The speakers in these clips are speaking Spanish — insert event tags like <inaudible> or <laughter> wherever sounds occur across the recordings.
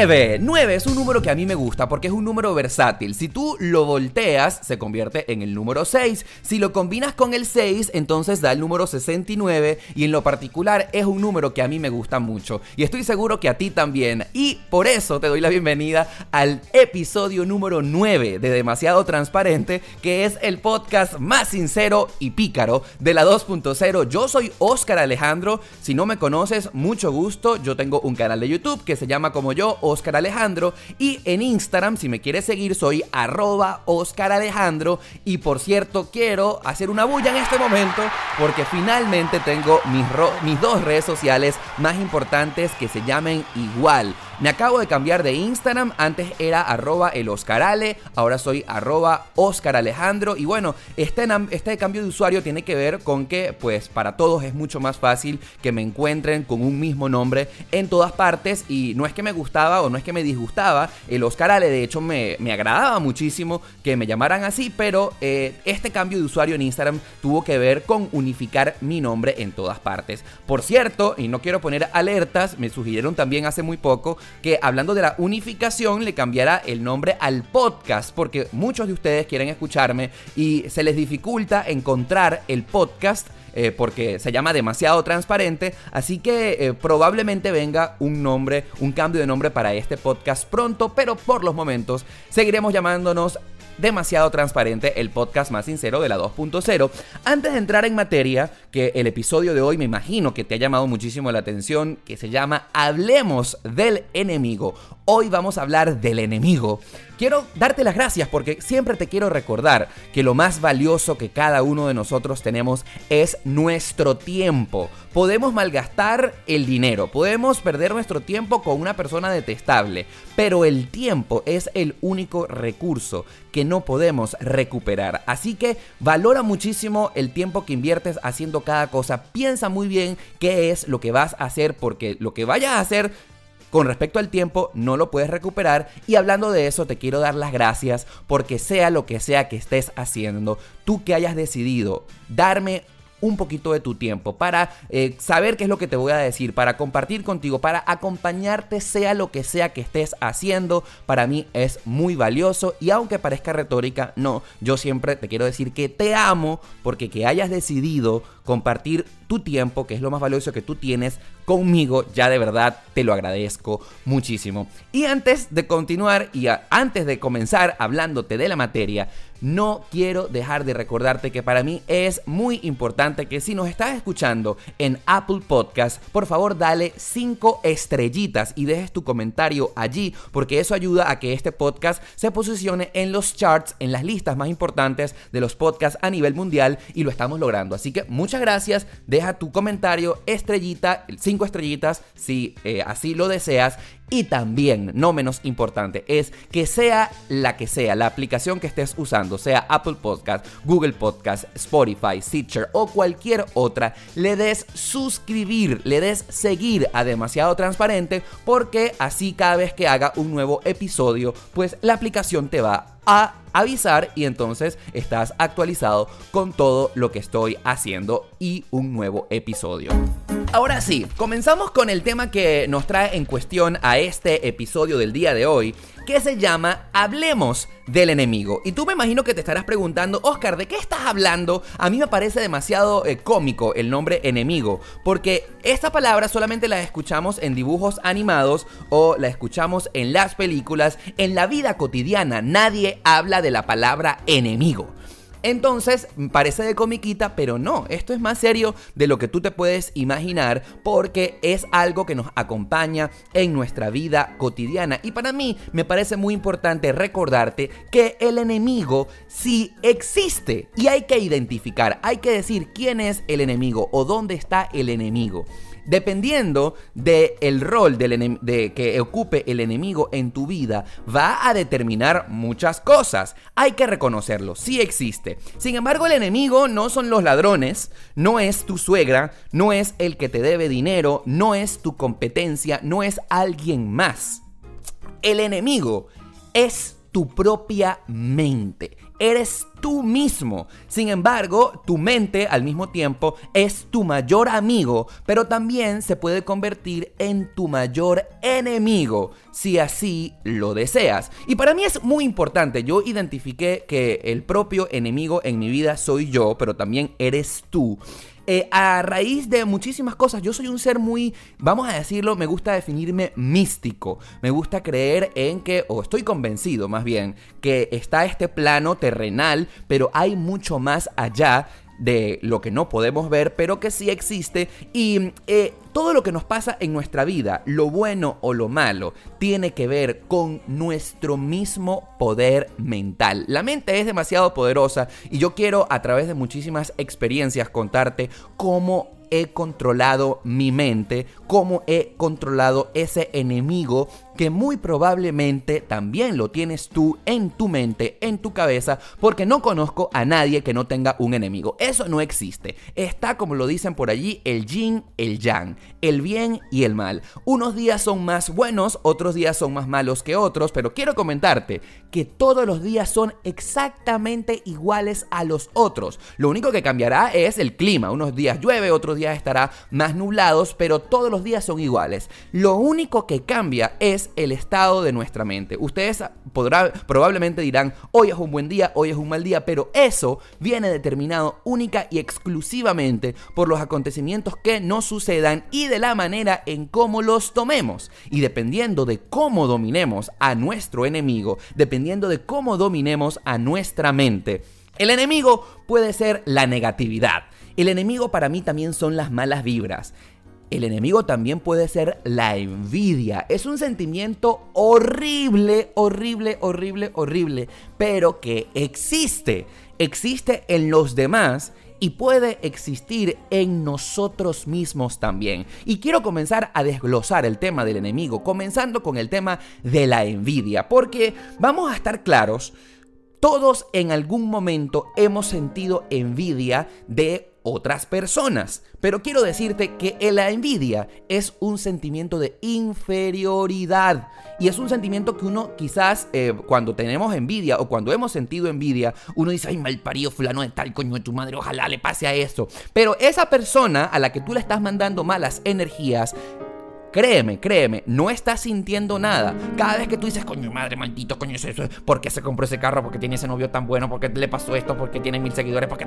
Nueve 9 es un número que a mí me gusta porque es un número versátil. Si tú lo volteas, se convierte en el número 6. Si lo combinas con el 6, entonces da el número 69. Y en lo particular es un número que a mí me gusta mucho. Y estoy seguro que a ti también. Y por eso te doy la bienvenida al episodio número 9 de Demasiado Transparente, que es el podcast más sincero y pícaro de la 2.0. Yo soy Oscar Alejandro. Si no me conoces, mucho gusto. Yo tengo un canal de YouTube que se llama como yo, Oscar Alejandro. Y en Instagram, si me quieres seguir, soy arroba Oscar Alejandro. Y por cierto, quiero hacer una bulla en este momento porque finalmente tengo mis, mis dos redes sociales más importantes que se llamen igual. Me acabo de cambiar de Instagram, antes era arroba el Oscarale, ahora soy arroba Oscar Alejandro. Y bueno, este, este cambio de usuario tiene que ver con que pues para todos es mucho más fácil que me encuentren con un mismo nombre en todas partes. Y no es que me gustaba o no es que me disgustaba el Oscarale, de hecho me, agradaba muchísimo que me llamaran así, pero eh, este cambio de usuario en Instagram tuvo que ver con unificar mi nombre en todas partes. Por cierto, y no quiero poner alertas, me sugirieron también hace muy poco que hablando de la unificación le cambiara el nombre al podcast, porque muchos de ustedes quieren escucharme y se les dificulta encontrar el podcast. Eh, porque se llama demasiado transparente, así que eh, probablemente venga un nombre, un cambio de nombre para este podcast pronto, pero por los momentos seguiremos llamándonos demasiado transparente, el podcast más sincero de la 2.0. Antes de entrar en materia, que el episodio de hoy me imagino que te ha llamado muchísimo la atención, que se llama Hablemos del enemigo. Hoy vamos a hablar del enemigo. Quiero darte las gracias porque siempre te quiero recordar que lo más valioso que cada uno de nosotros tenemos es nuestro tiempo. Podemos malgastar el dinero, podemos perder nuestro tiempo con una persona detestable, pero el tiempo es el único recurso que no podemos recuperar. Así que valora muchísimo el tiempo que inviertes haciendo cada cosa. Piensa muy bien qué es lo que vas a hacer porque lo que vayas a hacer con respecto al tiempo no lo puedes recuperar. Y hablando de eso te quiero dar las gracias porque sea lo que sea que estés haciendo, tú que hayas decidido darme un poquito de tu tiempo para eh, saber qué es lo que te voy a decir, para compartir contigo, para acompañarte sea lo que sea que estés haciendo, para mí es muy valioso y aunque parezca retórica, no, yo siempre te quiero decir que te amo porque que hayas decidido compartir tu tiempo, que es lo más valioso que tú tienes conmigo, ya de verdad te lo agradezco muchísimo. Y antes de continuar y antes de comenzar hablándote de la materia, no quiero dejar de recordarte que para mí es muy importante que si nos estás escuchando en Apple Podcast, por favor dale 5 estrellitas y dejes tu comentario allí, porque eso ayuda a que este podcast se posicione en los charts, en las listas más importantes de los podcasts a nivel mundial y lo estamos logrando. Así que muchas gracias, deja tu comentario, estrellita, 5 estrellitas si eh, así lo deseas y también, no menos importante, es que sea la que sea, la aplicación que estés usando, sea Apple Podcast, Google Podcast, Spotify, Stitcher o cualquier otra, le des suscribir, le des seguir a demasiado transparente porque así cada vez que haga un nuevo episodio, pues la aplicación te va a avisar y entonces estás actualizado con todo lo que estoy haciendo y un nuevo episodio. Ahora sí, comenzamos con el tema que nos trae en cuestión a este episodio del día de hoy, que se llama Hablemos del enemigo. Y tú me imagino que te estarás preguntando, Oscar, ¿de qué estás hablando? A mí me parece demasiado eh, cómico el nombre enemigo, porque esta palabra solamente la escuchamos en dibujos animados o la escuchamos en las películas. En la vida cotidiana nadie habla de la palabra enemigo. Entonces, parece de comiquita, pero no, esto es más serio de lo que tú te puedes imaginar porque es algo que nos acompaña en nuestra vida cotidiana. Y para mí me parece muy importante recordarte que el enemigo sí existe y hay que identificar, hay que decir quién es el enemigo o dónde está el enemigo. Dependiendo del rol de que ocupe el enemigo en tu vida, va a determinar muchas cosas. Hay que reconocerlo, sí existe. Sin embargo, el enemigo no son los ladrones, no es tu suegra, no es el que te debe dinero, no es tu competencia, no es alguien más. El enemigo es tu propia mente. Eres tú mismo. Sin embargo, tu mente al mismo tiempo es tu mayor amigo, pero también se puede convertir en tu mayor enemigo si así lo deseas. Y para mí es muy importante, yo identifiqué que el propio enemigo en mi vida soy yo, pero también eres tú. Eh, a raíz de muchísimas cosas, yo soy un ser muy, vamos a decirlo, me gusta definirme místico. Me gusta creer en que, o estoy convencido más bien, que está este plano terrenal, pero hay mucho más allá de lo que no podemos ver, pero que sí existe. Y eh, todo lo que nos pasa en nuestra vida, lo bueno o lo malo, tiene que ver con nuestro mismo poder mental. La mente es demasiado poderosa y yo quiero a través de muchísimas experiencias contarte cómo he controlado mi mente, cómo he controlado ese enemigo que muy probablemente también lo tienes tú en tu mente, en tu cabeza, porque no conozco a nadie que no tenga un enemigo. Eso no existe. Está, como lo dicen por allí, el yin, el yang, el bien y el mal. Unos días son más buenos, otros días son más malos que otros, pero quiero comentarte que todos los días son exactamente iguales a los otros. Lo único que cambiará es el clima. Unos días llueve, otros días estará más nublados, pero todos los días son iguales. Lo único que cambia es el estado de nuestra mente. Ustedes probablemente dirán, hoy es un buen día, hoy es un mal día, pero eso viene determinado única y exclusivamente por los acontecimientos que nos sucedan y de la manera en cómo los tomemos. Y dependiendo de cómo dominemos a nuestro enemigo, dependiendo de cómo dominemos a nuestra mente, el enemigo puede ser la negatividad. El enemigo para mí también son las malas vibras. El enemigo también puede ser la envidia. Es un sentimiento horrible, horrible, horrible, horrible, pero que existe. Existe en los demás y puede existir en nosotros mismos también. Y quiero comenzar a desglosar el tema del enemigo, comenzando con el tema de la envidia, porque vamos a estar claros, todos en algún momento hemos sentido envidia de otras personas. Pero quiero decirte que la envidia es un sentimiento de inferioridad. Y es un sentimiento que uno quizás eh, cuando tenemos envidia o cuando hemos sentido envidia, uno dice, ay, mal parido fulano de tal coño de tu madre, ojalá le pase a eso. Pero esa persona a la que tú le estás mandando malas energías, Créeme, créeme, no estás sintiendo nada. Cada vez que tú dices, coño, madre, maldito, coño, eso, ¿por qué se compró ese carro? ¿Por qué tiene ese novio tan bueno? ¿Por qué le pasó esto? ¿Por qué tiene mil seguidores? ¿Por qué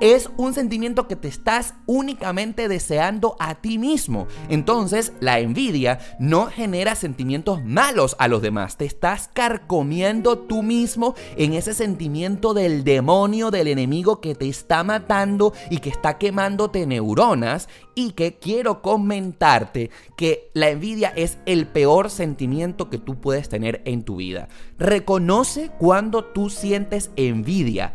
es un sentimiento que te estás únicamente deseando a ti mismo. Entonces, la envidia no genera sentimientos malos a los demás. Te estás carcomiendo tú mismo en ese sentimiento del demonio, del enemigo que te está matando y que está quemándote neuronas. Y que quiero comentarte que la envidia es el peor sentimiento que tú puedes tener en tu vida. Reconoce cuando tú sientes envidia.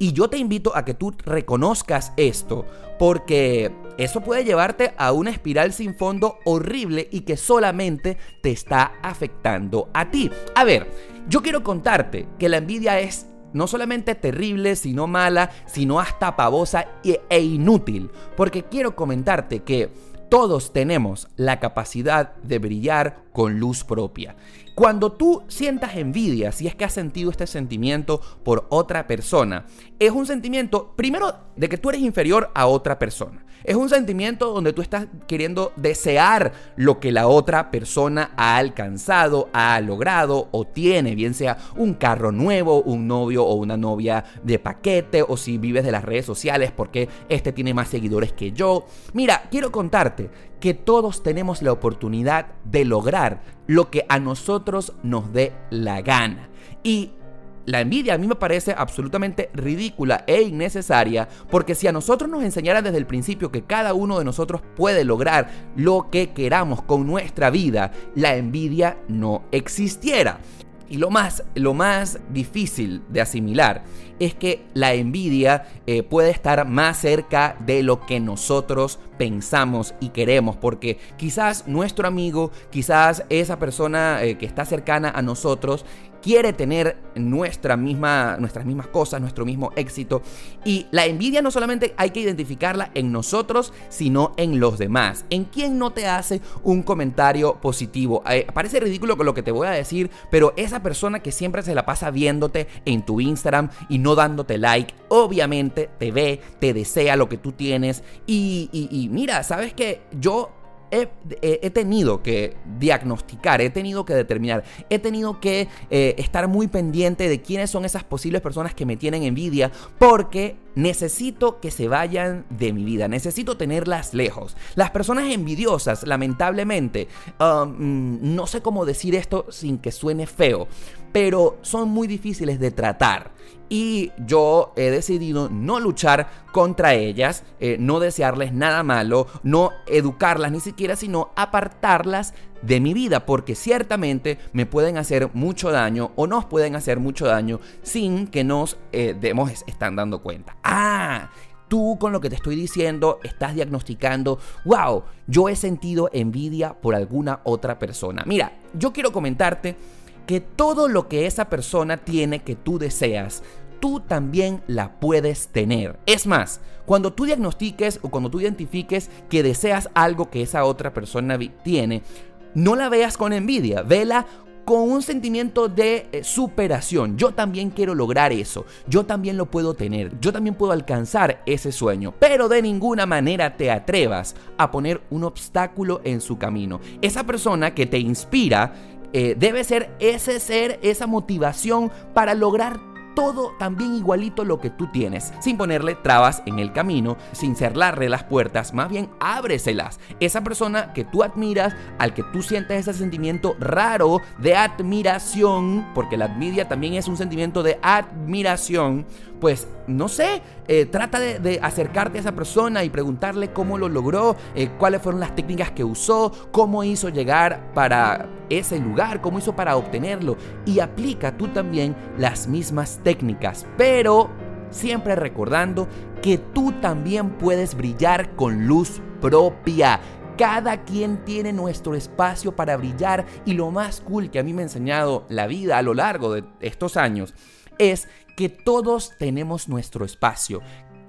Y yo te invito a que tú reconozcas esto, porque eso puede llevarte a una espiral sin fondo horrible y que solamente te está afectando a ti. A ver, yo quiero contarte que la envidia es no solamente terrible, sino mala, sino hasta pavosa e inútil. Porque quiero comentarte que todos tenemos la capacidad de brillar con luz propia. Cuando tú sientas envidia, si es que has sentido este sentimiento por otra persona, es un sentimiento, primero, de que tú eres inferior a otra persona. Es un sentimiento donde tú estás queriendo desear lo que la otra persona ha alcanzado, ha logrado o tiene, bien sea un carro nuevo, un novio o una novia de paquete, o si vives de las redes sociales porque este tiene más seguidores que yo. Mira, quiero contarte que todos tenemos la oportunidad de lograr lo que a nosotros nos dé la gana. Y la envidia a mí me parece absolutamente ridícula e innecesaria porque si a nosotros nos enseñara desde el principio que cada uno de nosotros puede lograr lo que queramos con nuestra vida, la envidia no existiera. Y lo más, lo más difícil de asimilar es que la envidia eh, puede estar más cerca de lo que nosotros pensamos y queremos, porque quizás nuestro amigo, quizás esa persona eh, que está cercana a nosotros, quiere tener nuestra misma, nuestras mismas cosas, nuestro mismo éxito. Y la envidia no solamente hay que identificarla en nosotros, sino en los demás. ¿En quién no te hace un comentario positivo? Eh, parece ridículo con lo que te voy a decir, pero esa persona que siempre se la pasa viéndote en tu Instagram y no dándote like, obviamente te ve, te desea lo que tú tienes. Y mira, ¿sabes que Yo he, tenido que diagnosticar, he tenido que determinar, he tenido que eh, estar muy pendiente de quiénes son esas posibles personas que me tienen envidia, porque necesito que se vayan de mi vida, necesito tenerlas lejos. Las personas envidiosas, lamentablemente, um, no sé cómo decir esto sin que suene feo, pero son muy difíciles de tratar y yo he decidido no luchar contra ellas, eh, no desearles nada malo, no educarlas ni siquiera, sino apartarlas de mi vida, porque ciertamente me pueden hacer mucho daño o nos pueden hacer mucho daño sin que nos eh, demos, están dando cuenta. Ah, tú con lo que te estoy diciendo estás diagnosticando, wow, yo he sentido envidia por alguna otra persona. Mira, yo quiero comentarte que todo lo que esa persona tiene que tú deseas, tú también la puedes tener. Es más, cuando tú diagnostiques o cuando tú identifiques que deseas algo que esa otra persona tiene, no la veas con envidia, vela con un sentimiento de eh, superación. Yo también quiero lograr eso. Yo también lo puedo tener. Yo también puedo alcanzar ese sueño. Pero de ninguna manera te atrevas a poner un obstáculo en su camino. Esa persona que te inspira eh, debe ser ese ser, esa motivación para lograr todo también igualito lo que tú tienes, sin ponerle trabas en el camino, sin cerrarle las puertas, más bien ábreselas. Esa persona que tú admiras, al que tú sientes ese sentimiento raro de admiración, porque la envidia también es un sentimiento de admiración, pues no sé, eh, trata de, acercarte a esa persona y preguntarle cómo lo logró, eh, cuáles fueron las técnicas que usó, cómo hizo llegar para ese lugar, cómo hizo para obtenerlo y aplica tú también las mismas técnicas, pero siempre recordando que tú también puedes brillar con luz propia. Cada quien tiene nuestro espacio para brillar y lo más cool que a mí me ha enseñado la vida a lo largo de estos años es que todos tenemos nuestro espacio.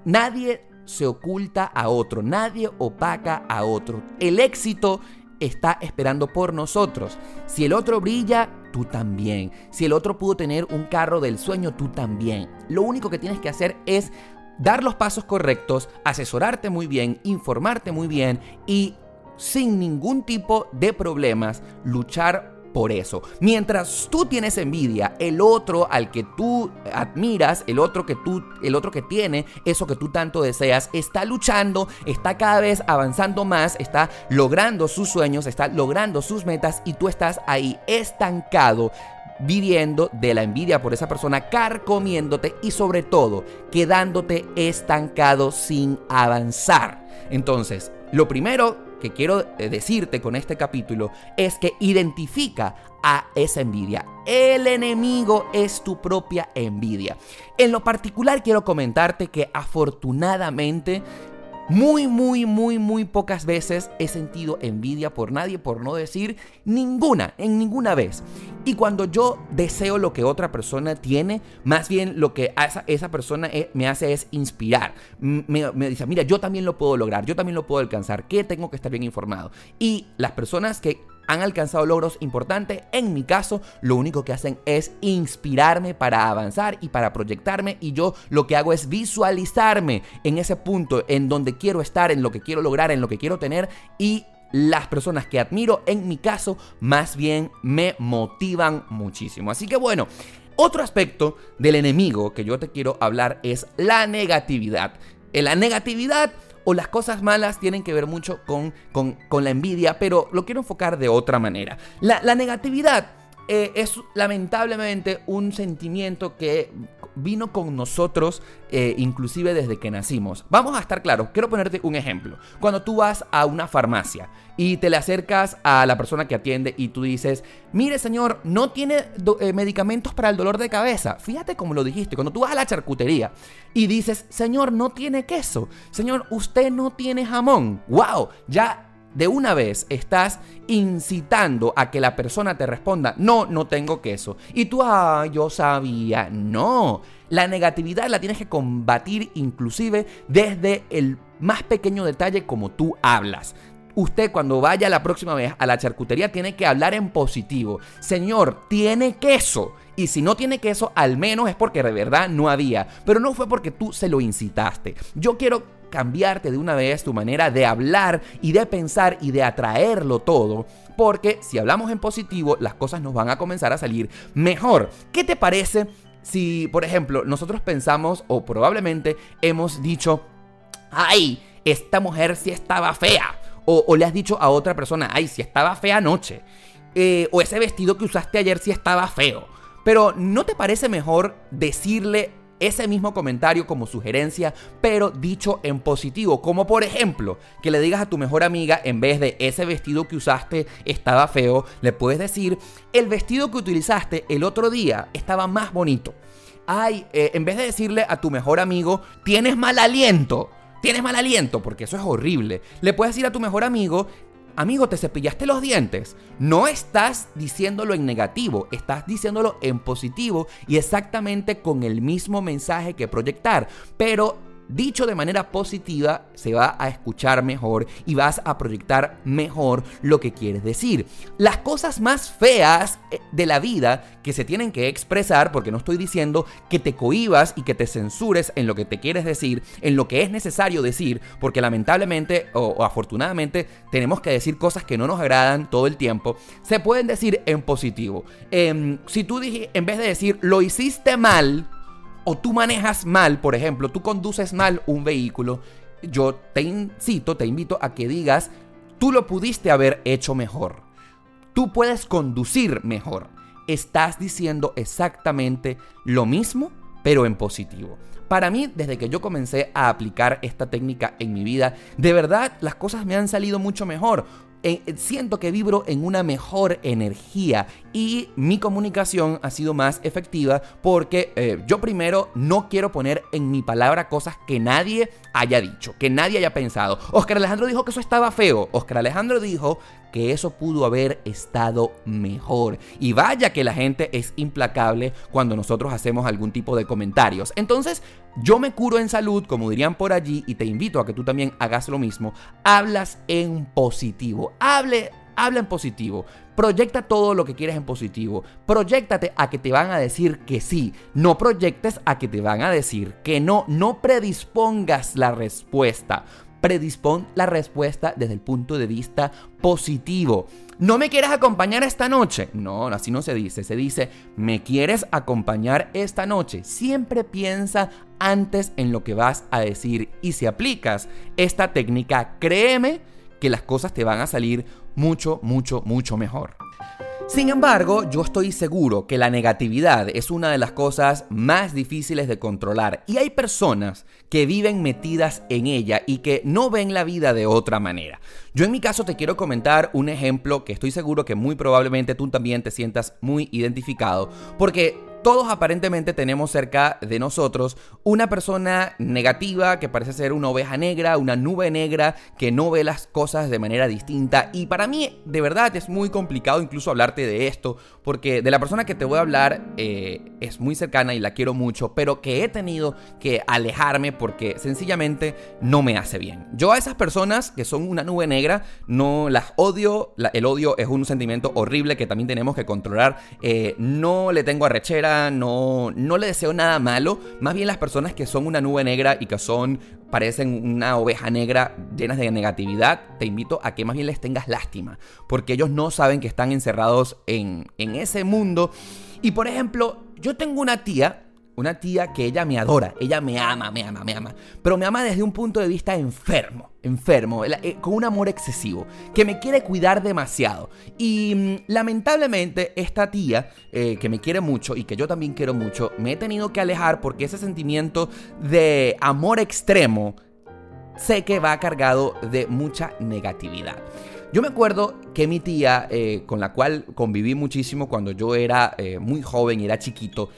Nadie se oculta a otro, nadie opaca a otro. El éxito está esperando por nosotros. Si el otro brilla, tú también. Si el otro pudo tener un carro del sueño, tú también. Lo único que tienes que hacer es dar los pasos correctos, asesorarte muy bien, informarte muy bien y sin ningún tipo de problemas luchar por eso. Mientras tú tienes envidia, el otro al que tú admiras, el otro que tú, el otro que tiene eso que tú tanto deseas, está luchando, está cada vez avanzando más, está logrando sus sueños, está logrando sus metas y tú estás ahí estancado viviendo de la envidia por esa persona, carcomiéndote y sobre todo quedándote estancado sin avanzar. Entonces, lo primero que quiero eh, decirte con este capítulo es que identifica a esa envidia. El enemigo es tu propia envidia. En lo particular quiero comentarte que afortunadamente muy, muy, muy, muy pocas veces he sentido envidia por nadie, por no decir ninguna, en ninguna vez. Y cuando yo deseo lo que otra persona tiene, más bien lo que esa, esa persona e, me hace es inspirar. Me dice, mira, yo también lo puedo lograr, yo también lo puedo alcanzar, que tengo que estar bien informado. Y las personas que han alcanzado logros importantes. En mi caso, lo único que hacen es inspirarme para avanzar y para proyectarme y yo lo que hago es visualizarme en ese punto en donde quiero estar, en lo que quiero lograr, en lo que quiero tener y las personas que admiro, en mi caso, más bien me motivan muchísimo. Así que bueno, otro aspecto del enemigo que yo te quiero hablar es la negatividad. En la negatividad o las cosas malas tienen que ver mucho con, con, la envidia, pero lo quiero enfocar de otra manera. La, negatividad eh, es lamentablemente un sentimiento que vino con nosotros eh, inclusive desde que nacimos. Vamos a estar claros, quiero ponerte un ejemplo. Cuando tú vas a una farmacia y te le acercas a la persona que atiende y tú dices, mire señor, no tiene eh, medicamentos para el dolor de cabeza. Fíjate como lo dijiste, cuando tú vas a la charcutería y dices, señor, no tiene queso, señor, usted no tiene jamón. ¡Wow! Ya de una vez estás incitando a que la persona te responda, no, no tengo queso. Y tú, ah, yo sabía, no. La negatividad la tienes que combatir inclusive desde el más pequeño detalle como tú hablas. Usted cuando vaya la próxima vez a la charcutería tiene que hablar en positivo. Señor, tiene queso. Y si no tiene queso, al menos es porque de verdad no había. Pero no fue porque tú se lo incitaste. Yo quiero cambiarte de una vez tu manera de hablar y de pensar y de atraerlo todo. Porque si hablamos en positivo, las cosas nos van a comenzar a salir mejor. ¿Qué te parece si, por ejemplo, nosotros pensamos o probablemente hemos dicho, ay, esta mujer sí estaba fea? O, le has dicho a otra persona, ay, si estaba fea anoche. Eh, o ese vestido que usaste ayer sí estaba feo. Pero ¿no te parece mejor decirle ese mismo comentario como sugerencia, pero dicho en positivo. Como por ejemplo, que le digas a tu mejor amiga, en vez de ese vestido que usaste estaba feo, le puedes decir, el vestido que utilizaste el otro día estaba más bonito. Ay, eh, en vez de decirle a tu mejor amigo, tienes mal aliento. Tienes mal aliento, porque eso es horrible. Le puedes decir a tu mejor amigo, Amigo, te cepillaste los dientes. No estás diciéndolo en negativo, estás diciéndolo en positivo y exactamente con el mismo mensaje que proyectar. Pero dicho de manera positiva, se va a escuchar mejor y vas a proyectar mejor lo que quieres decir. Las cosas más feas eh, de la vida que se tienen que expresar, porque no estoy diciendo que te cohibas y que te censures en lo que te quieres decir, en lo que es necesario decir, porque lamentablemente o, afortunadamente tenemos que decir cosas que no nos agradan todo el tiempo, se pueden decir en positivo. Em, si tú dije, en vez de decir lo hiciste mal, o tú manejas mal, por ejemplo, tú conduces mal un vehículo, yo te incito, te invito a que digas, tú lo pudiste haber hecho mejor. Tú puedes conducir mejor. Estás diciendo exactamente lo mismo, pero en positivo. Para mí, desde que yo comencé a aplicar esta técnica en mi vida, de verdad las cosas me han salido mucho mejor. Eh, siento que vibro en una mejor energía y mi comunicación ha sido más efectiva porque eh, yo primero no quiero poner en mi palabra cosas que nadie haya dicho, que nadie haya pensado. Oscar Alejandro dijo que eso estaba feo. Oscar Alejandro dijo que eso pudo haber estado mejor. Y vaya que la gente es implacable cuando nosotros hacemos algún tipo de comentarios. Entonces, yo me curo en salud, como dirían por allí, y te invito a que tú también hagas lo mismo. Hablas en positivo. Hable, habla en positivo. Proyecta todo lo que quieres en positivo. Proyectate a que te van a decir que sí. No proyectes a que te van a decir que no. No predispongas la respuesta predispón la respuesta desde el punto de vista positivo. ¿No me quieres acompañar esta noche? No, así no se dice. Se dice, ¿me quieres acompañar esta noche? Siempre piensa antes en lo que vas a decir. Y si aplicas esta técnica, créeme que las cosas te van a salir mucho, mucho, mucho mejor. Sin embargo, yo estoy seguro que la negatividad es una de las cosas más difíciles de controlar y hay personas que viven metidas en ella y que no ven la vida de otra manera. Yo en mi caso te quiero comentar un ejemplo que estoy seguro que muy probablemente tú también te sientas muy identificado porque todos aparentemente tenemos cerca de nosotros una persona negativa que parece ser una oveja negra, una nube negra que no ve las cosas de manera distinta. Y para mí, de verdad, es muy complicado incluso hablarte de esto, porque de la persona que te voy a hablar eh, es muy cercana y la quiero mucho, pero que he tenido que alejarme porque sencillamente no me hace bien. Yo a esas personas que son una nube negra no las odio. el odio es un sentimiento horrible que también tenemos que controlar. Eh, no le tengo arrechera no, no le deseo nada malo. Más bien las personas que son una nube negra y que son, parecen una oveja negra llenas de negatividad, te invito a que más bien les tengas lástima. Porque ellos no saben que están encerrados en, en ese mundo. Y por ejemplo, yo tengo una tía una tía que ella me adora, ella me ama, me ama, me ama, pero me ama desde un punto de vista enfermo, enfermo, eh, con un amor excesivo, que me quiere cuidar demasiado. Y mm, lamentablemente esta tía, eh, que me quiere mucho y que yo también quiero mucho, me he tenido que alejar porque ese sentimiento de amor extremo sé que va cargado de mucha negatividad. Yo me acuerdo que mi tía, eh, con la cual conviví muchísimo cuando yo era muy joven y era chiquito,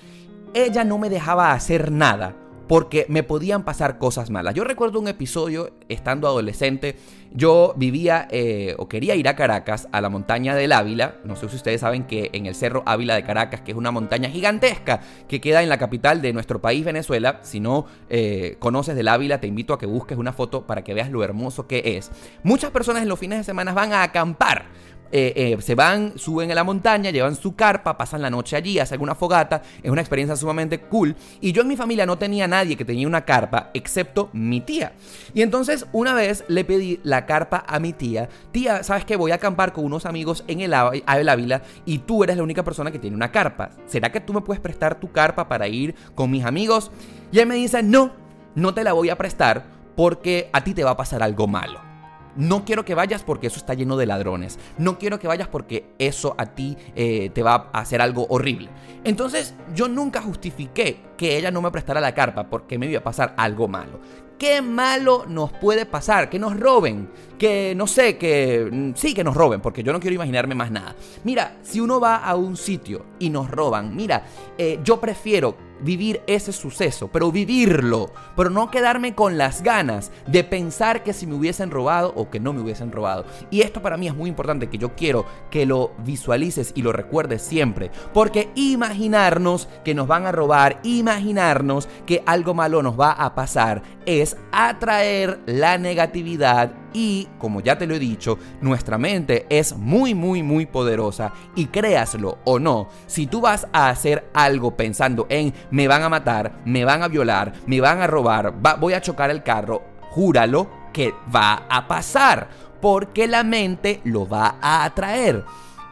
ella no me dejaba hacer nada porque me podían pasar cosas malas. Yo recuerdo un episodio, estando adolescente, yo vivía eh, o quería ir a Caracas, a la montaña del Ávila. No sé si ustedes saben que en el Cerro Ávila de Caracas, que es una montaña gigantesca que queda en la capital de nuestro país, Venezuela, si no eh, conoces del Ávila, te invito a que busques una foto para que veas lo hermoso que es. Muchas personas en los fines de semana van a acampar eh, eh, se van, suben a la montaña, llevan su carpa, pasan la noche allí, hacen una fogata, es una experiencia sumamente cool. Y yo en mi familia no tenía nadie que tenía una carpa, excepto mi tía. Y entonces una vez le pedí la carpa a mi tía, tía, ¿sabes qué? Voy a acampar con unos amigos en el, el Ávila y tú eres la única persona que tiene una carpa. ¿Será que tú me puedes prestar tu carpa para ir con mis amigos? Y él me dice, no, no te la voy a prestar porque a ti te va a pasar algo malo. No quiero que vayas porque eso está lleno de ladrones. No quiero que vayas porque eso a ti eh, te va a hacer algo horrible. Entonces yo nunca justifiqué que ella no me prestara la carpa porque me iba a pasar algo malo. ¿Qué malo nos puede pasar? Que nos roben, que no sé, que mm, sí, que nos roben, porque yo no quiero imaginarme más nada. Mira, si uno va a un sitio y nos roban, mira, eh, yo prefiero vivir ese suceso, pero vivirlo, pero no quedarme con las ganas de pensar que si me hubiesen robado o que no me hubiesen robado. Y esto para mí es muy importante, que yo quiero que lo visualices y lo recuerdes siempre, porque imaginarnos que nos van a robar, imaginarnos que algo malo nos va a pasar, es atraer la negatividad y, como ya te lo he dicho, nuestra mente es muy, muy, muy poderosa. Y créaslo o no, si tú vas a hacer algo pensando en me van a matar, me van a violar, me van a robar, voy a chocar el carro, júralo que va a pasar. Porque la mente lo va a atraer.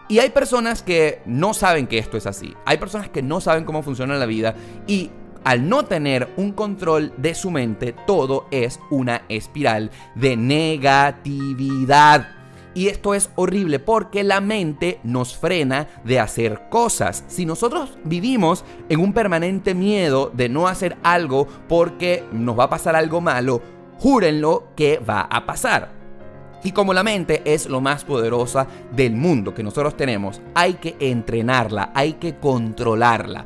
Y hay personas que no saben que esto es así. Hay personas que no saben cómo funciona la vida y al no tener un control de su mente, todo es una espiral de negatividad. Y esto es horrible porque la mente nos frena de hacer cosas. Si nosotros vivimos en un permanente miedo de no hacer algo porque nos va a pasar algo malo, júrenlo que va a pasar. Y como la mente es lo más poderosa del mundo que nosotros tenemos, hay que entrenarla, hay que controlarla.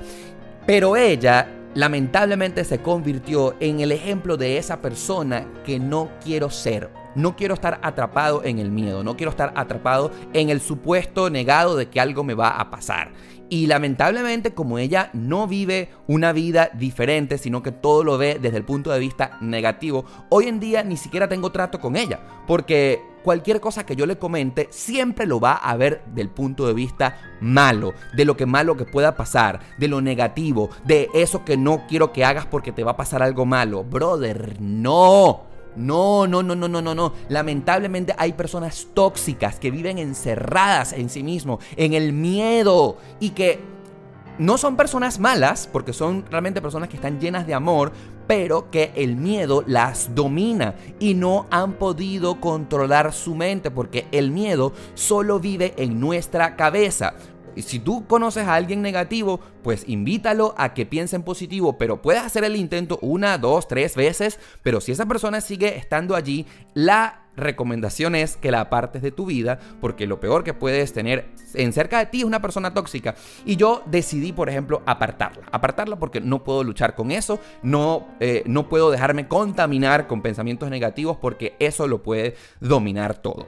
Pero ella lamentablemente se convirtió en el ejemplo de esa persona que no quiero ser. No quiero estar atrapado en el miedo, no quiero estar atrapado en el supuesto negado de que algo me va a pasar. Y lamentablemente como ella no vive una vida diferente, sino que todo lo ve desde el punto de vista negativo, hoy en día ni siquiera tengo trato con ella, porque cualquier cosa que yo le comente siempre lo va a ver del punto de vista malo, de lo que malo que pueda pasar, de lo negativo, de eso que no quiero que hagas porque te va a pasar algo malo. Brother, no. No, no, no, no, no, no, no. Lamentablemente hay personas tóxicas que viven encerradas en sí mismos, en el miedo y que no son personas malas, porque son realmente personas que están llenas de amor, pero que el miedo las domina y no han podido controlar su mente, porque el miedo solo vive en nuestra cabeza. Y si tú conoces a alguien negativo, pues invítalo a que piense en positivo, pero puedes hacer el intento una, dos, tres veces, pero si esa persona sigue estando allí, la recomendación es que la apartes de tu vida, porque lo peor que puedes tener en cerca de ti es una persona tóxica. Y yo decidí, por ejemplo, apartarla. Apartarla porque no puedo luchar con eso, no, eh, no puedo dejarme contaminar con pensamientos negativos porque eso lo puede dominar todo.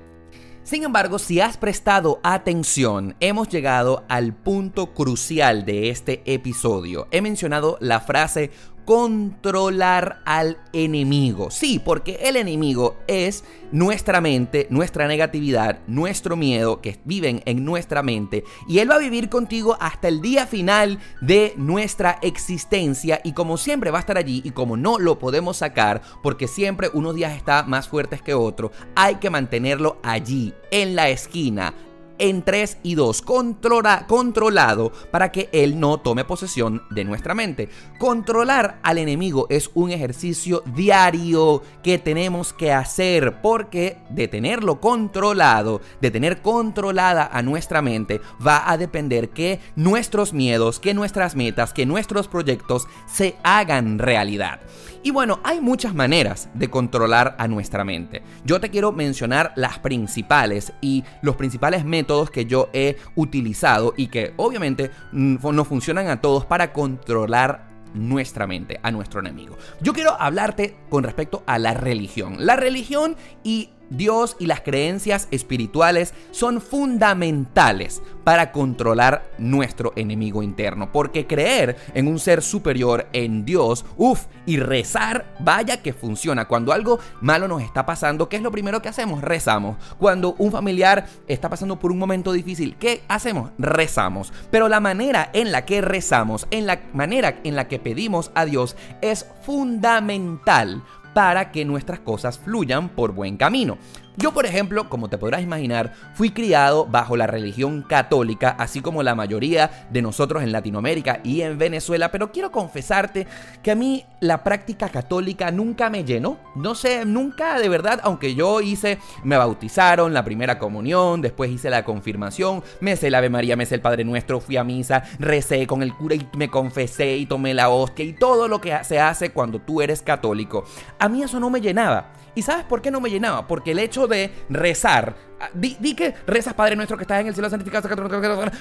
Sin embargo, si has prestado atención, hemos llegado al punto crucial de este episodio. He mencionado la frase controlar al enemigo. Sí, porque el enemigo es nuestra mente, nuestra negatividad, nuestro miedo que viven en nuestra mente y él va a vivir contigo hasta el día final de nuestra existencia y como siempre va a estar allí y como no lo podemos sacar porque siempre unos días está más fuertes que otros, hay que mantenerlo allí, en la esquina, en 3 y 2. controlado para que él no tome posesión de nuestra mente. Controlar al enemigo es un ejercicio diario que tenemos que hacer porque de tenerlo controlado, de tener controlada a nuestra mente, va a depender que nuestros miedos, que nuestras metas, que nuestros proyectos se hagan realidad. Y bueno, hay muchas maneras de controlar a nuestra mente. Yo te quiero mencionar las principales y los principales métodos que yo he utilizado y que obviamente mm, no funcionan a todos para controlar nuestra mente, a nuestro enemigo. Yo quiero hablarte con respecto a la religión. La religión y Dios y las creencias espirituales son fundamentales para controlar nuestro enemigo interno. Porque creer en un ser superior, en Dios, uff, y rezar, vaya que funciona. Cuando algo malo nos está pasando, ¿qué es lo primero que hacemos? Rezamos. Cuando un familiar está pasando por un momento difícil, ¿qué hacemos? Rezamos. Pero la manera en la que rezamos, en la manera en la que pedimos a Dios, es fundamental para que nuestras cosas fluyan por buen camino. Yo, por ejemplo, como te podrás imaginar, fui criado bajo la religión católica, así como la mayoría de nosotros en Latinoamérica y en Venezuela, pero quiero confesarte que a mí la práctica católica nunca me llenó. No sé, nunca de verdad, aunque yo hice, me bautizaron, la primera comunión, después hice la confirmación, me sé la Ave María, me sé el Padre Nuestro, fui a misa, recé con el cura y me confesé y tomé la hostia y todo lo que se hace cuando tú eres católico. A mí eso no me llenaba. ¿Y sabes por qué no me llenaba? Porque el hecho de rezar, ah, di, que rezas Padre Nuestro que estás en el cielo santificado,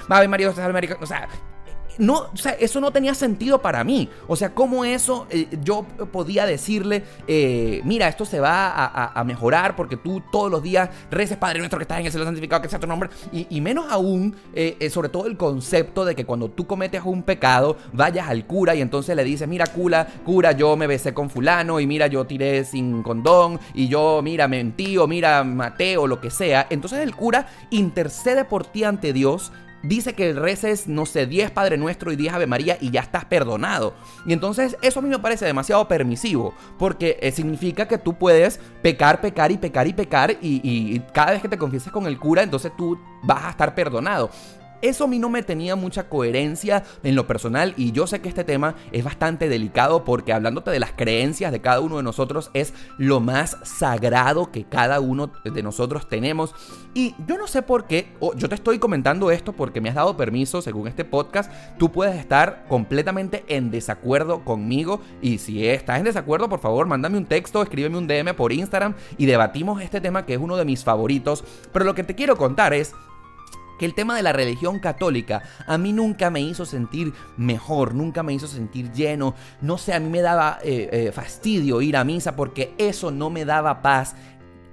Ave María, Dios, María, o sea, no, o sea, eso no tenía sentido para mí. O sea, ¿cómo eso eh, yo podía decirle, eh, mira, esto se va a, mejorar porque tú todos los días reces, Padre nuestro que estás en el cielo santificado, que sea tu nombre? Y, menos aún, eh, sobre todo el concepto de que cuando tú cometes un pecado, vayas al cura y entonces le dices, mira, cura, cura, yo me besé con fulano y mira, yo tiré sin condón y yo, mira, mentí o mira, maté o lo que sea. Entonces el cura intercede por ti ante Dios dice que reces, no sé, 10 Padre Nuestro y 10 Ave María y ya estás perdonado. Y entonces eso a mí me parece demasiado permisivo, porque eh, significa que tú puedes pecar, pecar y pecar y pecar y, y cada vez que te confieses con el cura, entonces tú vas a estar perdonado. Eso a mí no me tenía mucha coherencia en lo personal y yo sé que este tema es bastante delicado porque hablándote de las creencias de cada uno de nosotros es lo más sagrado que cada uno de nosotros tenemos. Y yo no sé por qué, yo te estoy comentando esto porque me has dado permiso según este podcast, tú puedes estar completamente en desacuerdo conmigo y si estás en desacuerdo por favor mándame un texto, escríbeme un DM por Instagram y debatimos este tema que es uno de mis favoritos, pero lo que te quiero contar es que el tema de la religión católica a mí nunca me hizo sentir mejor, nunca me hizo sentir lleno, no sé, a mí me daba eh, eh, fastidio ir a misa porque eso no me daba paz,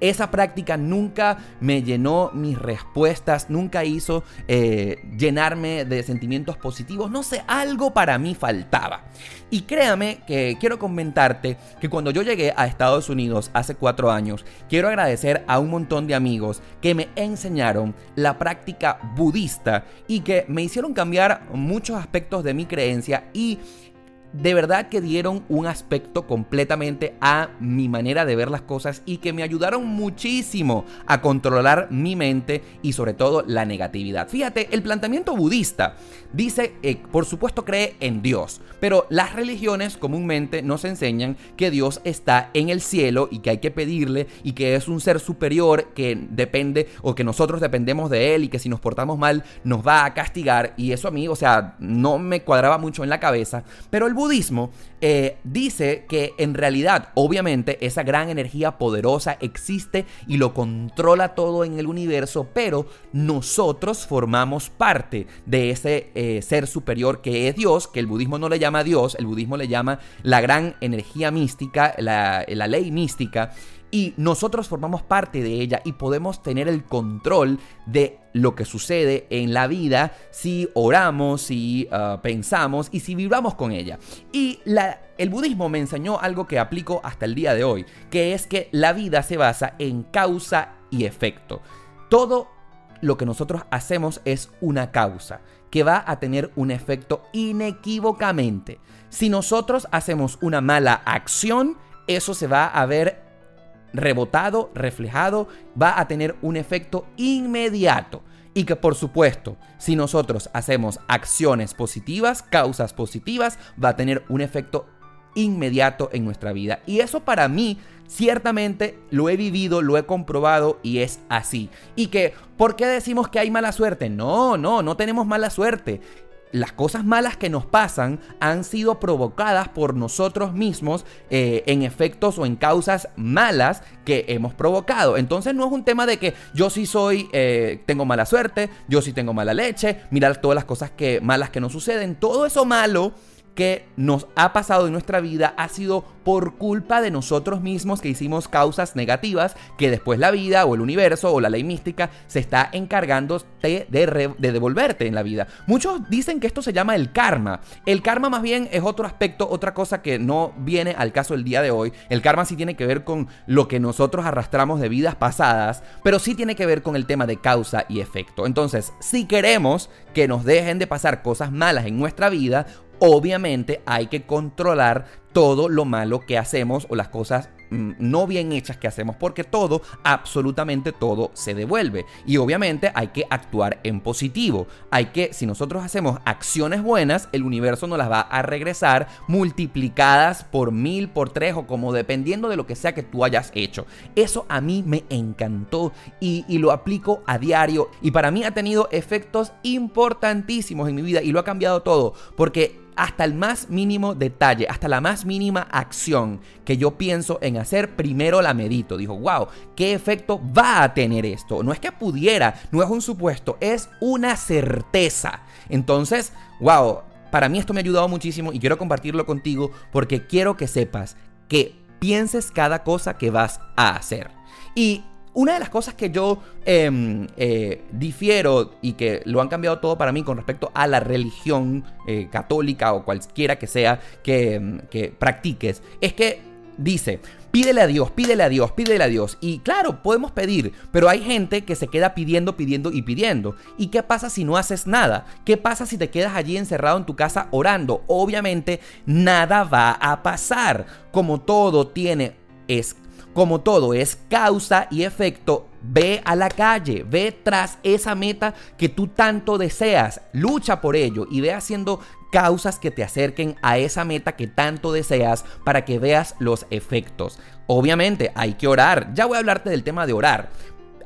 esa práctica nunca me llenó mis respuestas, nunca hizo eh, llenarme de sentimientos positivos. No sé, algo para mí faltaba. Y créame que quiero comentarte que cuando yo llegué a Estados Unidos hace cuatro años, quiero agradecer a un montón de amigos que me enseñaron la práctica budista y que me hicieron cambiar muchos aspectos de mi creencia y de verdad que dieron un aspecto completamente a mi manera de ver las cosas y que me ayudaron muchísimo a controlar mi mente y sobre todo la negatividad. Fíjate, el planteamiento budista dice, eh, por supuesto cree en Dios, pero las religiones comúnmente nos enseñan que Dios está en el cielo y que hay que pedirle y que es un ser superior que depende o que nosotros dependemos de él y que si nos portamos mal nos va a castigar y eso a mí, o sea, no me cuadraba mucho en la cabeza, pero el budismo eh, dice que en realidad, obviamente, esa gran energía poderosa existe y lo controla todo en el universo, pero nosotros formamos parte de ese eh, ser superior que es Dios, que el budismo no le llama Dios, el budismo le llama la gran energía mística, la ley mística, y nosotros formamos parte de ella y podemos tener el control de lo que sucede en la vida si oramos, si ah, pensamos y si vibramos con ella. Y el budismo me enseñó algo que aplico hasta el día de hoy, que es que la vida se basa en causa y efecto. Todo lo que nosotros hacemos es una causa que va a tener un efecto inequívocamente. Si nosotros hacemos una mala acción, eso se va a ver rebotado, reflejado, va a tener un efecto inmediato. Y que por supuesto, si nosotros hacemos acciones positivas, causas positivas, va a tener un efecto inmediato en nuestra vida. Y eso para mí Ciertamente lo he vivido, lo he comprobado y es así. Y que, ¿por qué decimos que hay mala suerte? No, no, no tenemos mala suerte las cosas malas que nos pasan han sido provocadas por nosotros mismos eh, en efectos o en causas malas que hemos provocado. Entonces no es un tema de que yo sí soy, eh, tengo mala suerte, yo sí tengo mala leche, mirar todas las cosas que, malas que nos suceden. Todo eso malo que nos ha pasado en nuestra vida ha sido por culpa de nosotros mismos que hicimos causas negativas que después la vida o el universo o la ley mística se está encargando de, de, devolverte en la vida. Muchos dicen que esto se llama el karma. El karma más bien es otro aspecto, otra cosa que no viene al caso el día de hoy. El karma sí tiene que ver con lo que nosotros arrastramos de vidas pasadas, pero sí tiene que ver con el tema de causa y efecto. Entonces, si queremos que nos dejen de pasar cosas malas en nuestra vida, obviamente hay que controlar todo lo malo que hacemos o las cosas mm, no bien hechas que hacemos porque todo, absolutamente todo se devuelve. Y obviamente hay que actuar en positivo. Hay que, si nosotros hacemos acciones buenas, el universo nos las va a regresar multiplicadas por mil, por tres o como dependiendo de lo que sea que tú hayas hecho. Eso a mí me encantó y, y lo aplico a diario y para mí ha tenido efectos importantísimos en mi vida y lo ha cambiado todo porque hasta el más mínimo detalle, hasta la más mínima acción que yo pienso en hacer, primero la medito. Dijo, wow, ¿qué efecto va a tener esto? No es que pudiera, no es un supuesto, es una certeza. Entonces, wow, para mí esto me ha ayudado muchísimo y quiero compartirlo contigo porque quiero que sepas que pienses cada cosa que vas a hacer. Y una de las cosas que yo em, eh, difiero y que lo han cambiado todo para mí con respecto a la religión eh, católica o cualquiera que sea que, em, que practiques es que dice, pídele a Dios, pídele a Dios, pídele a Dios. Y claro, podemos pedir, pero hay gente que se queda pidiendo, pidiendo y pidiendo. ¿Y qué pasa si no haces nada? ¿Qué pasa si te quedas allí encerrado en tu casa orando? Obviamente nada va a pasar. Como todo tiene es como todo es causa y efecto, ve a la calle, ve tras esa meta que tú tanto deseas, lucha por ello y ve haciendo causas que te acerquen a esa meta que tanto deseas para que veas los efectos. Obviamente hay que orar, ya voy a hablarte del tema de orar.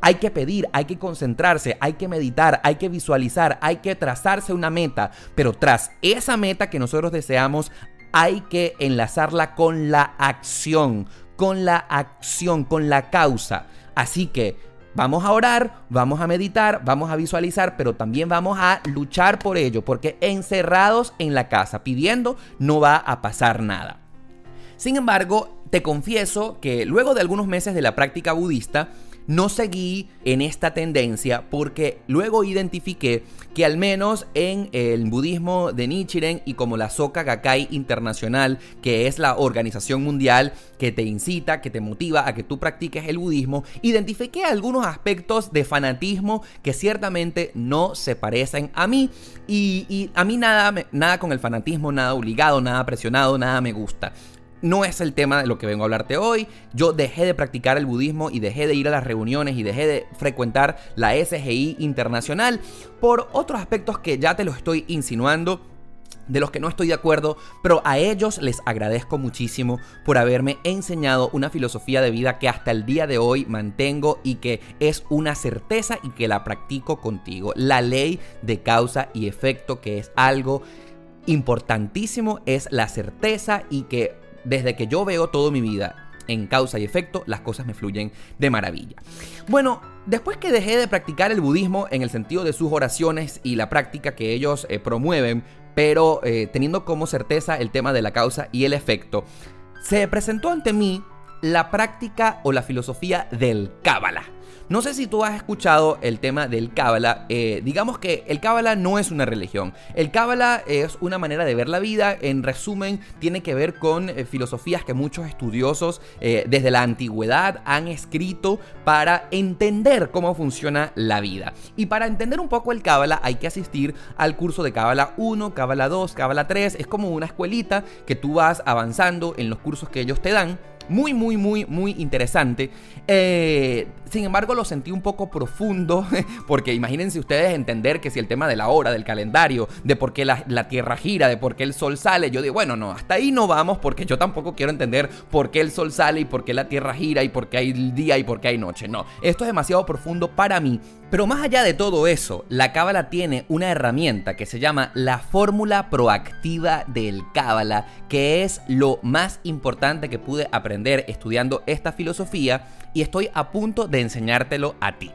Hay que pedir, hay que concentrarse, hay que meditar, hay que visualizar, hay que trazarse una meta, pero tras esa meta que nosotros deseamos, hay que enlazarla con la acción, con la acción, con la causa. Así que vamos a orar, vamos a meditar, vamos a visualizar, pero también vamos a luchar por ello, porque encerrados en la casa pidiendo no va a pasar nada. Sin embargo, te confieso que luego de algunos meses de la práctica budista, no seguí en esta tendencia porque luego identifiqué que al menos en el budismo de Nichiren y como la Soka Gakkai Internacional, que es la organización mundial que te incita, que te motiva a que tú practiques el budismo, identifiqué algunos aspectos de fanatismo que ciertamente no se parecen a mí. Y, y a mí nada, nada con el fanatismo, nada obligado, nada presionado, nada me gusta no es el tema de lo que vengo a hablarte hoy. Yo dejé de practicar el budismo y dejé de ir a las reuniones y dejé de frecuentar la SGI internacional por otros aspectos que ya te los estoy insinuando de los que no estoy de acuerdo, pero a ellos les agradezco muchísimo por haberme enseñado una filosofía de vida que hasta el día de hoy mantengo y que es una certeza y que la practico contigo. La ley de causa y efecto, que es algo importantísimo, es la certeza y que desde que yo veo toda mi vida en causa y efecto, las cosas me fluyen de maravilla. Bueno, después que dejé de practicar el budismo en el sentido de sus oraciones y la práctica que ellos eh, promueven, pero eh, teniendo como certeza el tema de la causa y el efecto, se presentó ante mí la práctica o la filosofía del Kábala. No sé si tú has escuchado el tema del Cábala. Eh, digamos que el Cábala no es una religión. El Cábala es una manera de ver la vida. En resumen, tiene que ver con eh, filosofías que muchos estudiosos eh, desde la antigüedad han escrito para entender cómo funciona la vida. Y para entender un poco el Cábala hay que asistir al curso de Cábala 1, Cábala 2, Cábala 3. Es como una escuelita que tú vas avanzando en los cursos que ellos te dan muy, muy, muy, muy interesante. Eh, sin embargo, lo sentí un poco profundo, <laughs> porque imagínense ustedes entender que si el tema de la hora, del calendario, de por qué la, la Tierra gira, de por qué el Sol sale, yo digo, bueno, no, hasta ahí no vamos, porque yo tampoco quiero entender por qué el Sol sale y por qué la Tierra gira y por qué hay día y por qué hay noche. No, esto es demasiado profundo para mí. Pero más allá de todo eso, la Cábala tiene una herramienta que se llama la fórmula proactiva del Cábala, que es lo más importante que pude aprender estudiando esta filosofía y estoy a punto de enseñártelo a ti.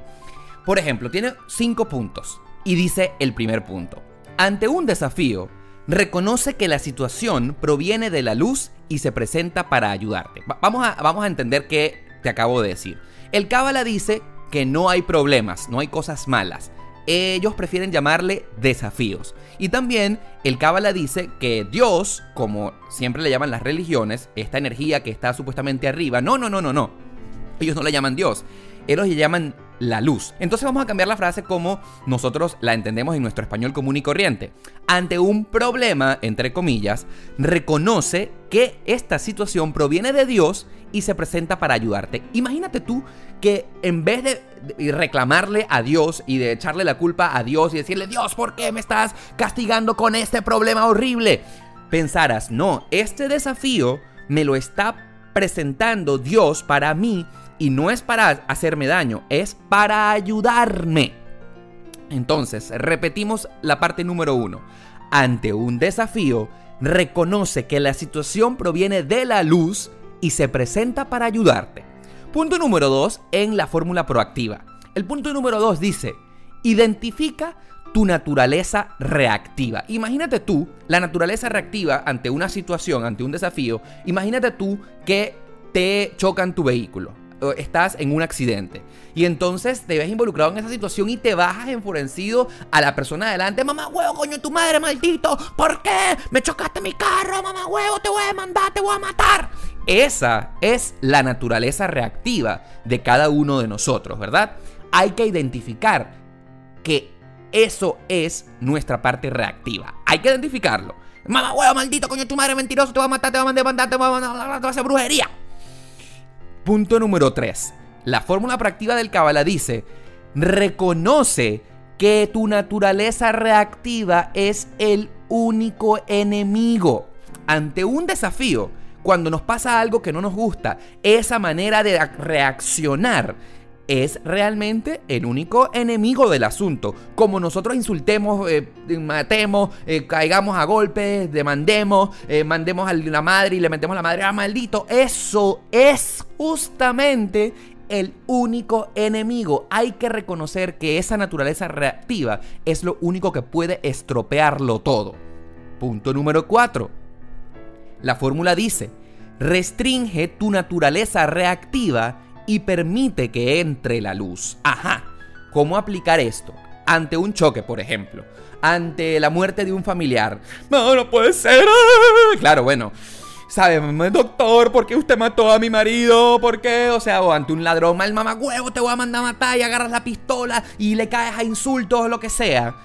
Por ejemplo, tiene cinco puntos y dice el primer punto. Ante un desafío, reconoce que la situación proviene de la luz y se presenta para ayudarte. vamos, a, vamos a entender qué te acabo de decir. El Cábala dice que no hay problemas, no hay cosas malas. Ellos prefieren llamarle desafíos. Y también el Cábala dice que Dios, como siempre le llaman las religiones, esta energía que está supuestamente arriba, no, no, no, no, no. Ellos no le llaman Dios. Ellos le llaman la luz. Entonces vamos a cambiar la frase como nosotros la entendemos en nuestro español común y corriente. Ante un problema, entre comillas, reconoce que esta situación proviene de Dios y se presenta para ayudarte. Imagínate tú que en vez de reclamarle a Dios y de echarle la culpa a Dios y decirle, Dios, ¿por qué me estás castigando con este problema horrible? Pensaras, no, este desafío me lo está presentando Dios para mí y no es para hacerme daño, es para ayudarme. Entonces, repetimos la parte número uno. Ante un desafío, reconoce que la situación proviene de la luz y se presenta para ayudarte. Punto número 2 en la fórmula proactiva. El punto número 2 dice, identifica tu naturaleza reactiva. Imagínate tú, la naturaleza reactiva ante una situación, ante un desafío, imagínate tú que te chocan tu vehículo estás en un accidente. Y entonces te ves involucrado en esa situación y te bajas enfurecido a la persona adelante. Mamá huevo, coño, tu madre, maldito. ¿Por qué? Me chocaste mi carro, mamá huevo, te voy a demandar, te voy a matar. Esa es la naturaleza reactiva de cada uno de nosotros, ¿verdad? Hay que identificar que eso es nuestra parte reactiva. Hay que identificarlo. Mamá huevo, maldito, coño, tu madre mentiroso, te voy a matar, te voy a demandar, te voy a mandar, te voy a hacer brujería. Punto número 3. La fórmula proactiva del Kabbalah dice, reconoce que tu naturaleza reactiva es el único enemigo. Ante un desafío, cuando nos pasa algo que no nos gusta, esa manera de reaccionar es realmente el único enemigo del asunto. Como nosotros insultemos, eh, matemos, eh, caigamos a golpes, demandemos, eh, mandemos a la madre y le metemos a la madre a ah, maldito, eso es justamente el único enemigo. Hay que reconocer que esa naturaleza reactiva es lo único que puede estropearlo todo. Punto número 4. La fórmula dice, restringe tu naturaleza reactiva y permite que entre la luz. Ajá, ¿cómo aplicar esto? Ante un choque, por ejemplo. Ante la muerte de un familiar. No, no puede ser. Claro, bueno. ¿Sabe, doctor, por qué usted mató a mi marido? ¿Por qué? O sea, o ante un ladrón, mal mamá huevo, te voy a mandar a matar y agarras la pistola y le caes a insultos o lo que sea.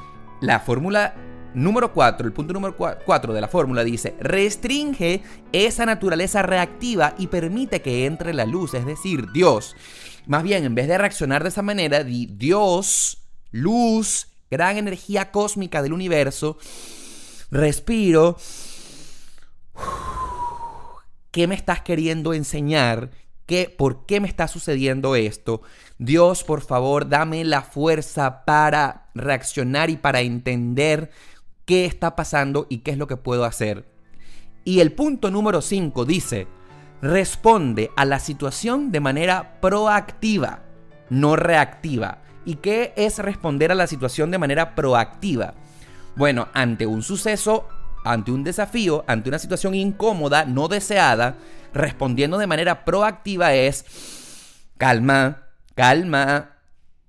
La fórmula número 4, el punto número 4 de la fórmula dice, restringe esa naturaleza reactiva y permite que entre la luz, es decir, Dios. Más bien, en vez de reaccionar de esa manera, di Dios, luz, gran energía cósmica del universo, respiro. <sighs> ¿Qué me estás queriendo enseñar? ¿Qué, ¿Por qué me está sucediendo esto? Dios, por favor, dame la fuerza para reaccionar y para entender qué está pasando y qué es lo que puedo hacer. Y el punto número 5 dice, responde a la situación de manera proactiva, no reactiva. ¿Y qué es responder a la situación de manera proactiva? Bueno, ante un suceso, ante un desafío, ante una situación incómoda, no deseada, respondiendo de manera proactiva es calma, calma,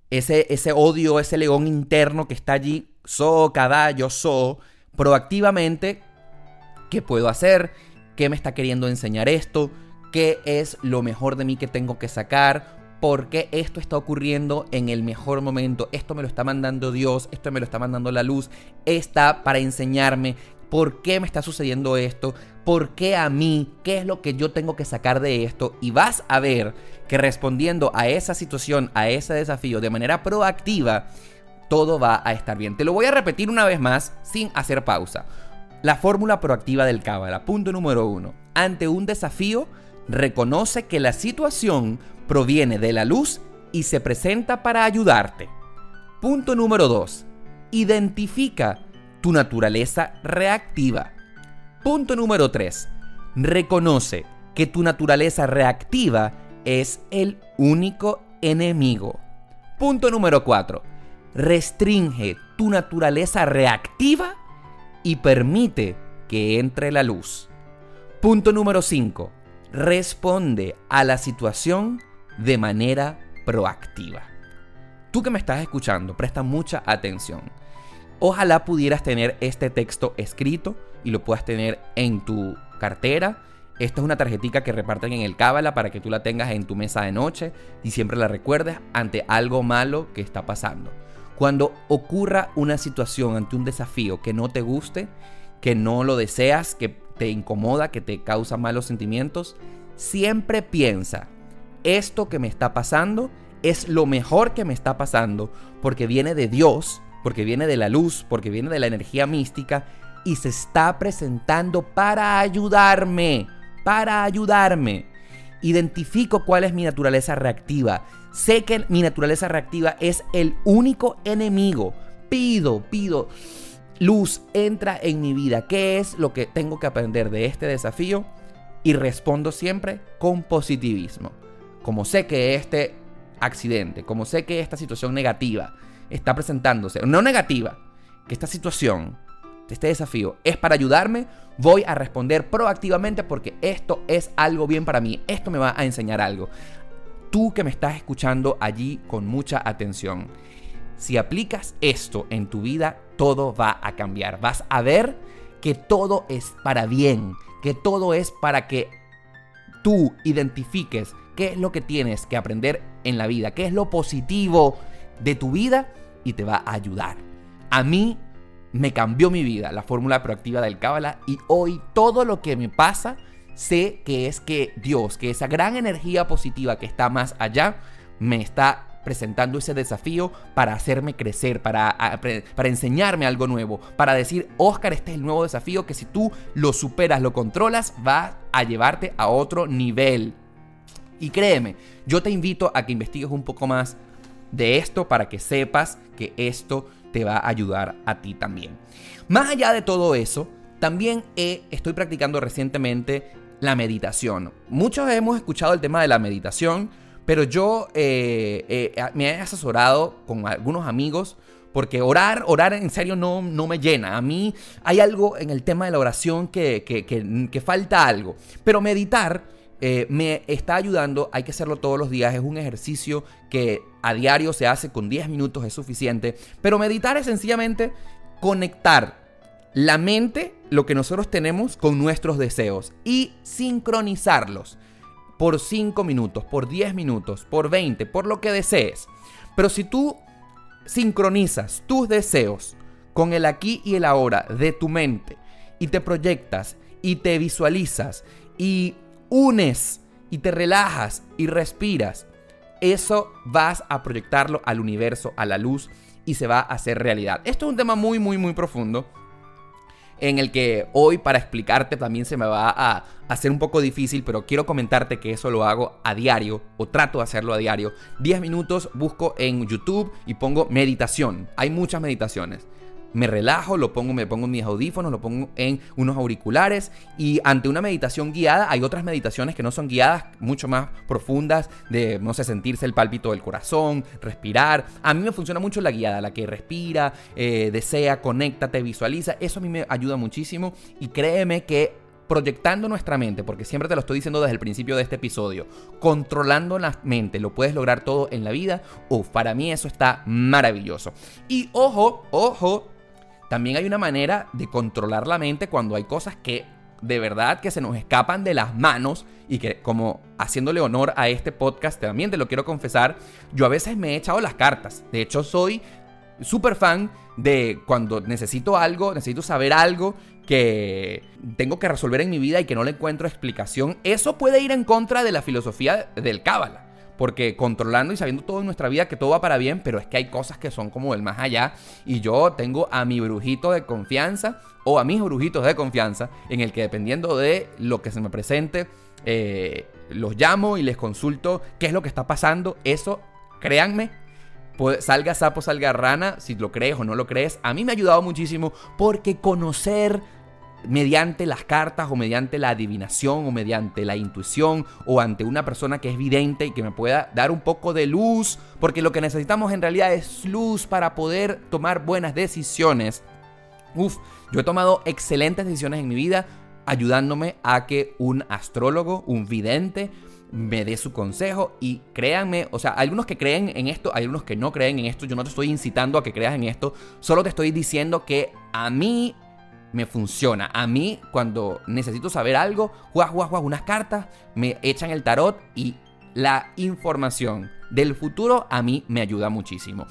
ese, ese odio, ese león interno que está allí, so, caballo, so, proactivamente, ¿qué puedo hacer? ¿Qué me está queriendo enseñar esto? ¿Qué es lo mejor de mí que tengo que sacar? ¿Por qué esto está ocurriendo en el mejor momento? Esto me lo está mandando Dios, esto me lo está mandando la luz, está para enseñarme ¿por qué me está sucediendo esto? ¿Por qué a mí? ¿Qué es lo que yo tengo que sacar de esto? Y vas a ver que respondiendo a esa situación, a ese desafío de manera proactiva, todo va a estar bien. Te lo voy a repetir una vez más sin hacer pausa. La fórmula proactiva del Cábala. Punto número uno. Ante un desafío, reconoce que la situación proviene de la luz y se presenta para ayudarte. Punto número 2. Identifica tu naturaleza reactiva. Punto número 3. Reconoce que tu naturaleza reactiva es el único enemigo. Punto número 4. Restringe tu naturaleza reactiva y permite que entre la luz. Punto número 5. Responde a la situación de manera proactiva. Tú que me estás escuchando, presta mucha atención. Ojalá pudieras tener este texto escrito y lo puedas tener en tu cartera. Esta es una tarjetita que reparten en el Cábala para que tú la tengas en tu mesa de noche y siempre la recuerdes ante algo malo que está pasando. Cuando ocurra una situación ante un desafío que no te guste, que no lo deseas, que te incomoda, que te causa malos sentimientos, siempre piensa, esto que me está pasando es lo mejor que me está pasando porque viene de Dios, porque viene de la luz, porque viene de la energía mística y se está presentando para ayudarme, para ayudarme. Identifico cuál es mi naturaleza reactiva. Sé que mi naturaleza reactiva es el único enemigo. Pido, pido, luz entra en mi vida. ¿Qué es lo que tengo que aprender de este desafío? Y respondo siempre con positivismo. Como sé que este accidente, como sé que esta situación negativa está presentándose, no negativa, que esta situación, este desafío es para ayudarme, voy a responder proactivamente porque esto es algo bien para mí, esto me va a enseñar algo tú que me estás escuchando allí con mucha atención. Si aplicas esto en tu vida, todo va a cambiar. Vas a ver que todo es para bien, que todo es para que tú identifiques qué es lo que tienes que aprender en la vida, qué es lo positivo de tu vida y te va a ayudar. A mí me cambió mi vida la fórmula proactiva del Cábala y hoy todo lo que me pasa sé que es que Dios, que esa gran energía positiva que está más allá, me está presentando ese desafío para hacerme crecer, para, para enseñarme algo nuevo, para decir, Oscar, este es el nuevo desafío que si tú lo superas, lo controlas, va a llevarte a otro nivel. Y créeme, yo te invito a que investigues un poco más de esto para que sepas que esto te va a ayudar a ti también. Más allá de todo eso, también estoy practicando recientemente la meditación. Muchos hemos escuchado el tema de la meditación, pero yo eh, eh, me he asesorado con algunos amigos porque orar, orar en serio no, no me llena. A mí hay algo en el tema de la oración que, que, falta algo. Pero meditar eh, me está ayudando, hay que hacerlo todos los días, es un ejercicio que a diario se hace con 10 minutos, es suficiente. Pero meditar es sencillamente conectar la mente, lo que nosotros tenemos con nuestros deseos y sincronizarlos por 5 minutos, por 10 minutos, por 20, por lo que desees. Pero si tú sincronizas tus deseos con el aquí y el ahora de tu mente y te proyectas y te visualizas y unes y te relajas y respiras, eso vas a proyectarlo al universo, a la luz y se va a hacer realidad. Esto es un tema muy, muy, muy profundo en el que hoy para explicarte también se me va a hacer un poco difícil, pero quiero comentarte que eso lo hago a diario o trato de hacerlo a diario. 10 minutos busco en YouTube y pongo meditación. Hay muchas meditaciones me relajo, lo pongo, me pongo en mis audífonos, lo pongo en unos auriculares y ante una meditación guiada hay otras meditaciones que no son guiadas, mucho más profundas, de, no sé, sentirse el pálpito del corazón, respirar. A mí me funciona mucho la guiada, la que respira, eh, desea, conéctate, visualiza. Eso a mí me ayuda muchísimo y créeme que proyectando nuestra mente, porque siempre te lo estoy diciendo desde el principio de este episodio, controlando la mente, lo puedes lograr todo en la vida. Uf, para mí eso está maravilloso. Y ojo, ojo, también hay una manera de controlar la mente cuando hay cosas que de verdad que se nos escapan de las manos y que como haciéndole honor a este podcast también te lo quiero confesar, yo a veces me he echado las cartas. De hecho soy súper fan de cuando necesito algo, necesito saber algo que tengo que resolver en mi vida y que no le encuentro explicación, eso puede ir en contra de la filosofía del Cábala. Porque controlando y sabiendo todo en nuestra vida que todo va para bien, pero es que hay cosas que son como el más allá. Y yo tengo a mi brujito de confianza o a mis brujitos de confianza en el que dependiendo de lo que se me presente, eh, los llamo y les consulto qué es lo que está pasando. Eso, créanme, salga sapo, salga rana, si lo crees o no lo crees, a mí me ha ayudado muchísimo porque conocer mediante las cartas o mediante la adivinación o mediante la intuición o ante una persona que es vidente y que me pueda dar un poco de luz, porque lo que necesitamos en realidad es luz para poder tomar buenas decisiones. Uf, yo he tomado excelentes decisiones en mi vida ayudándome a que un astrólogo, un vidente, me dé su consejo y créanme, o sea, algunos que creen en esto, hay algunos que no creen en esto, yo no te estoy incitando a que creas en esto, solo te estoy diciendo que a mí me funciona. A mí, cuando necesito saber algo, juas, juas, unas cartas, me echan el tarot y la información del futuro a mí me ayuda muchísimo.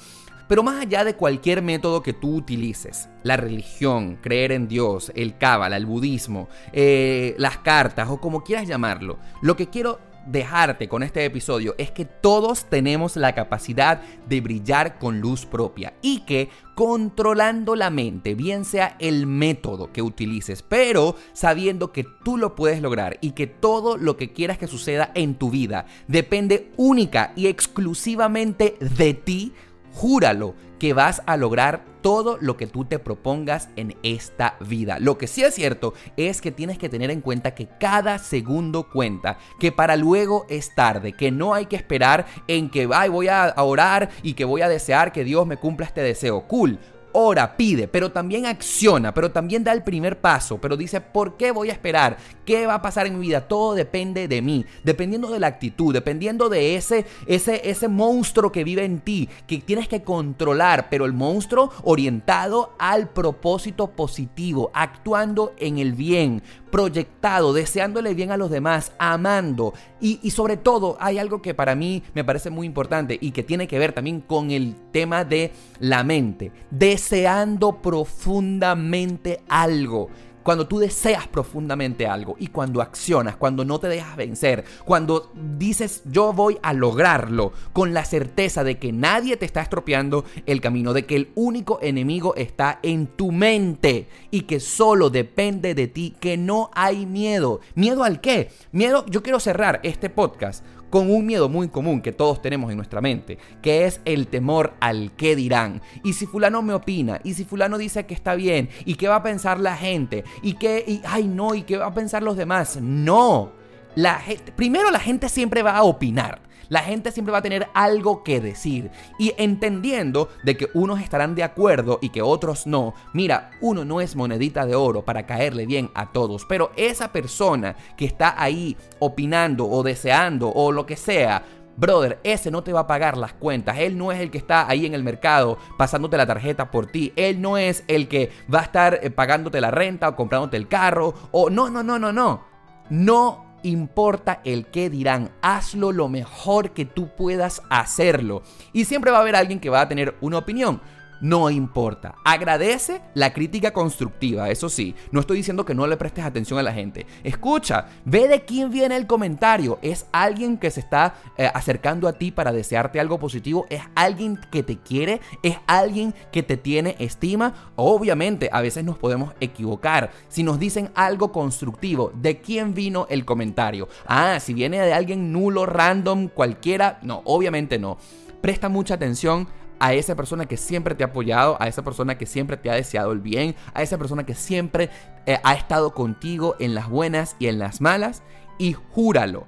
Pero más allá de cualquier método que tú utilices, la religión, creer en Dios, el cábala, el budismo, eh, las cartas o como quieras llamarlo, lo que quiero dejarte con este episodio es que todos tenemos la capacidad de brillar con luz propia y que controlando la mente, bien sea el método que utilices, pero sabiendo que tú lo puedes lograr y que todo lo que quieras que suceda en tu vida depende única y exclusivamente de ti, júralo que vas a lograr todo lo que tú te propongas en esta vida. Lo que sí es cierto es que tienes que tener en cuenta que cada segundo cuenta, que para luego es tarde, que no hay que esperar en que Ay, voy a orar y que voy a desear que Dios me cumpla este deseo. Cool ora, pide, pero también acciona, pero también da el primer paso, pero dice, ¿por qué voy a esperar? ¿Qué va a pasar en mi vida? Todo depende de mí, dependiendo de la actitud, dependiendo de ese, ese, ese monstruo que vive en ti, que tienes que controlar, pero el monstruo orientado al propósito positivo, actuando en el bien, proyectado, deseándole bien a los demás, amando. Y, y, sobre todo hay algo que para mí me parece muy importante y que tiene que ver también con el tema de la mente. Deseando profundamente algo cuando tú deseas profundamente algo y cuando accionas, cuando no te dejas vencer, cuando dices yo voy a lograrlo con la certeza de que nadie te está estropeando el camino, de que el único enemigo está en tu mente y que solo depende de ti, que no hay miedo. ¿Miedo al qué? Miedo, yo quiero cerrar este podcast con un miedo muy común que todos tenemos en nuestra mente, que es el temor al qué dirán. Y si fulano me opina, y si fulano dice que está bien, y qué va a pensar la gente, y qué, y, ay no, y qué va a pensar los demás. No. La primero la gente siempre va a opinar la gente siempre va a tener algo que decir. Y entendiendo de que unos estarán de acuerdo y que otros no, mira, uno no es monedita de oro para caerle bien a todos, pero esa persona que está ahí opinando o deseando o lo que sea, Brother, ese no te va a pagar las cuentas. Él no es el que está ahí en el mercado pasándote la tarjeta por ti. Él no es el que va a estar eh, pagándote la renta o comprándote el carro. O no, no, no, no, no. No importa el qué dirán, hazlo lo mejor que tú puedas hacerlo. Y siempre va a haber alguien que va a tener una opinión no importa. Agradece la crítica constructiva, eso sí. No estoy diciendo que no le prestes atención a la gente. Escucha, ve de quién viene el comentario. ¿Es alguien que se está eh, acercando a ti para desearte algo positivo? ¿Es alguien que te quiere? ¿Es alguien que te tiene estima? Obviamente, a veces nos podemos equivocar. Si nos dicen algo constructivo, ¿de quién vino el comentario? Ah, si viene de alguien nulo, random, cualquiera. No, obviamente no. Presta mucha atención a esa persona que siempre te ha apoyado, a esa persona que siempre te ha deseado el bien, a esa persona que siempre eh, ha estado contigo en las buenas y en las malas, y júralo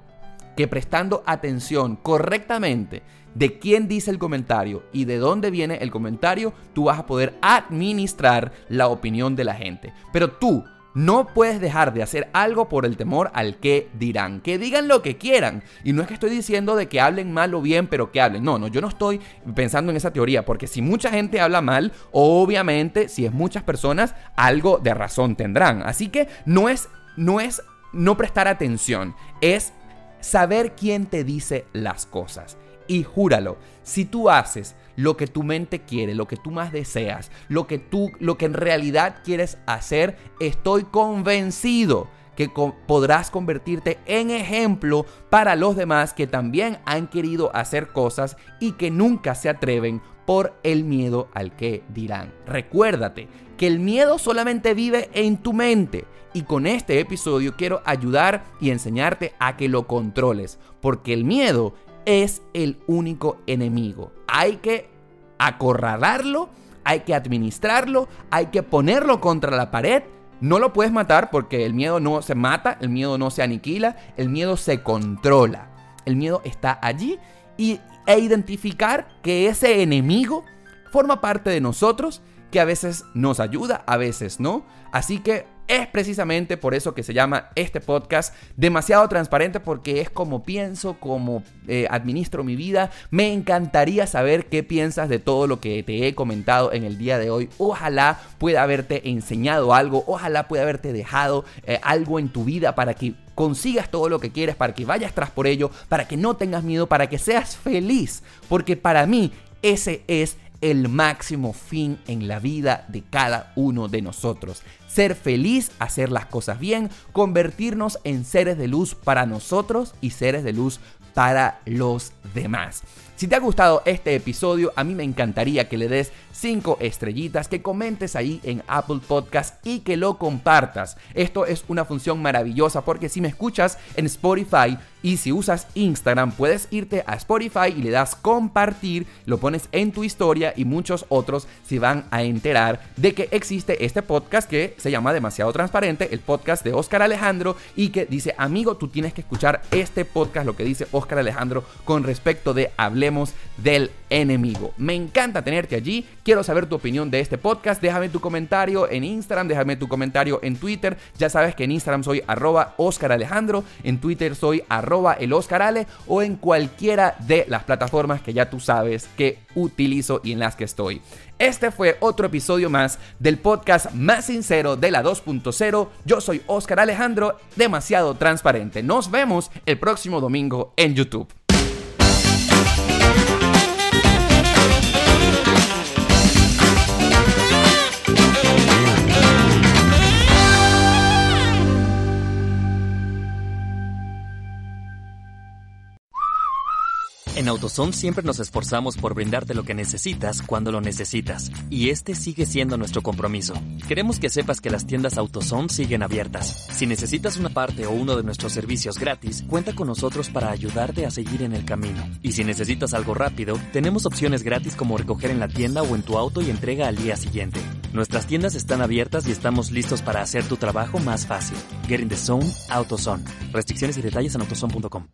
que prestando atención correctamente de quién dice el comentario y de dónde viene el comentario, tú vas a poder administrar la opinión de la gente. Pero tú no puedes dejar de hacer algo por el temor al que dirán. Que digan lo que quieran. Y no es que estoy diciendo de que hablen mal o bien, pero que hablen. No, no, yo no estoy pensando en esa teoría. Porque si mucha gente habla mal, obviamente, si es muchas personas, algo de razón tendrán. Así que no es, no es no prestar atención. Es saber quién te dice las cosas. Y júralo, si tú haces lo que tu mente quiere, lo que tú más deseas, lo que tú, lo que en realidad quieres hacer, estoy convencido que podrás convertirte en ejemplo para los demás que también han querido hacer cosas y que nunca se atreven por el miedo al que dirán. Recuérdate que el miedo solamente vive en tu mente y con este episodio quiero ayudar y enseñarte a que lo controles, porque el miedo es el único enemigo. Hay que acorralarlo, hay que administrarlo, hay que ponerlo contra la pared. No lo puedes matar porque el miedo no se mata, el miedo no se aniquila, el miedo se controla. El miedo está allí y, e identificar que ese enemigo forma parte de nosotros, que a veces nos ayuda, a veces no. Así que es precisamente por eso que se llama este podcast demasiado transparente porque es como pienso, como eh, administro mi vida. Me encantaría saber qué piensas de todo lo que te he comentado en el día de hoy. Ojalá pueda haberte enseñado algo, ojalá pueda haberte dejado eh, algo en tu vida para que consigas todo lo que quieres, para que vayas tras por ello, para que no tengas miedo, para que seas feliz. Porque para mí ese es el máximo fin en la vida de cada uno de nosotros. Ser feliz, hacer las cosas bien, convertirnos en seres de luz para nosotros y seres de luz para los demás. Si te ha gustado este episodio, a mí me encantaría que le des 5 estrellitas, que comentes ahí en Apple Podcast y que lo compartas. Esto es una función maravillosa porque si me escuchas en Spotify y si usas Instagram, puedes irte a Spotify y le das compartir, lo pones en tu historia y muchos otros se van a enterar de que existe este podcast que se llama Demasiado Transparente, el podcast de Oscar Alejandro y que dice, amigo, tú tienes que escuchar este podcast, lo que dice Oscar Alejandro con respecto de Del enemigo. Me encanta tenerte allí. Quiero saber tu opinión de este podcast. Déjame tu comentario en Instagram, déjame tu comentario en Twitter. Ya sabes que en Instagram soy arroba Oscar Alejandro, en Twitter soy arroba el Oscar Ale o en cualquiera de las plataformas que ya tú sabes que utilizo y en las que estoy. Este fue otro episodio más del podcast más sincero de la 2.0. Yo soy Oscar Alejandro, demasiado transparente. Nos vemos el próximo domingo en YouTube. En AutoZone siempre nos esforzamos por brindarte lo que necesitas cuando lo necesitas. Y este sigue siendo nuestro compromiso. Queremos que sepas que las tiendas AutoZone siguen abiertas. Si necesitas una parte o uno de nuestros servicios gratis, cuenta con nosotros para ayudarte a seguir en el camino. Y si necesitas algo rápido, tenemos opciones gratis como recoger en la tienda o en tu auto y entrega al día siguiente. Nuestras tiendas están abiertas y estamos listos para hacer tu trabajo más fácil. Get in the zone, AutoZone. Restricciones y detalles en autozone.com.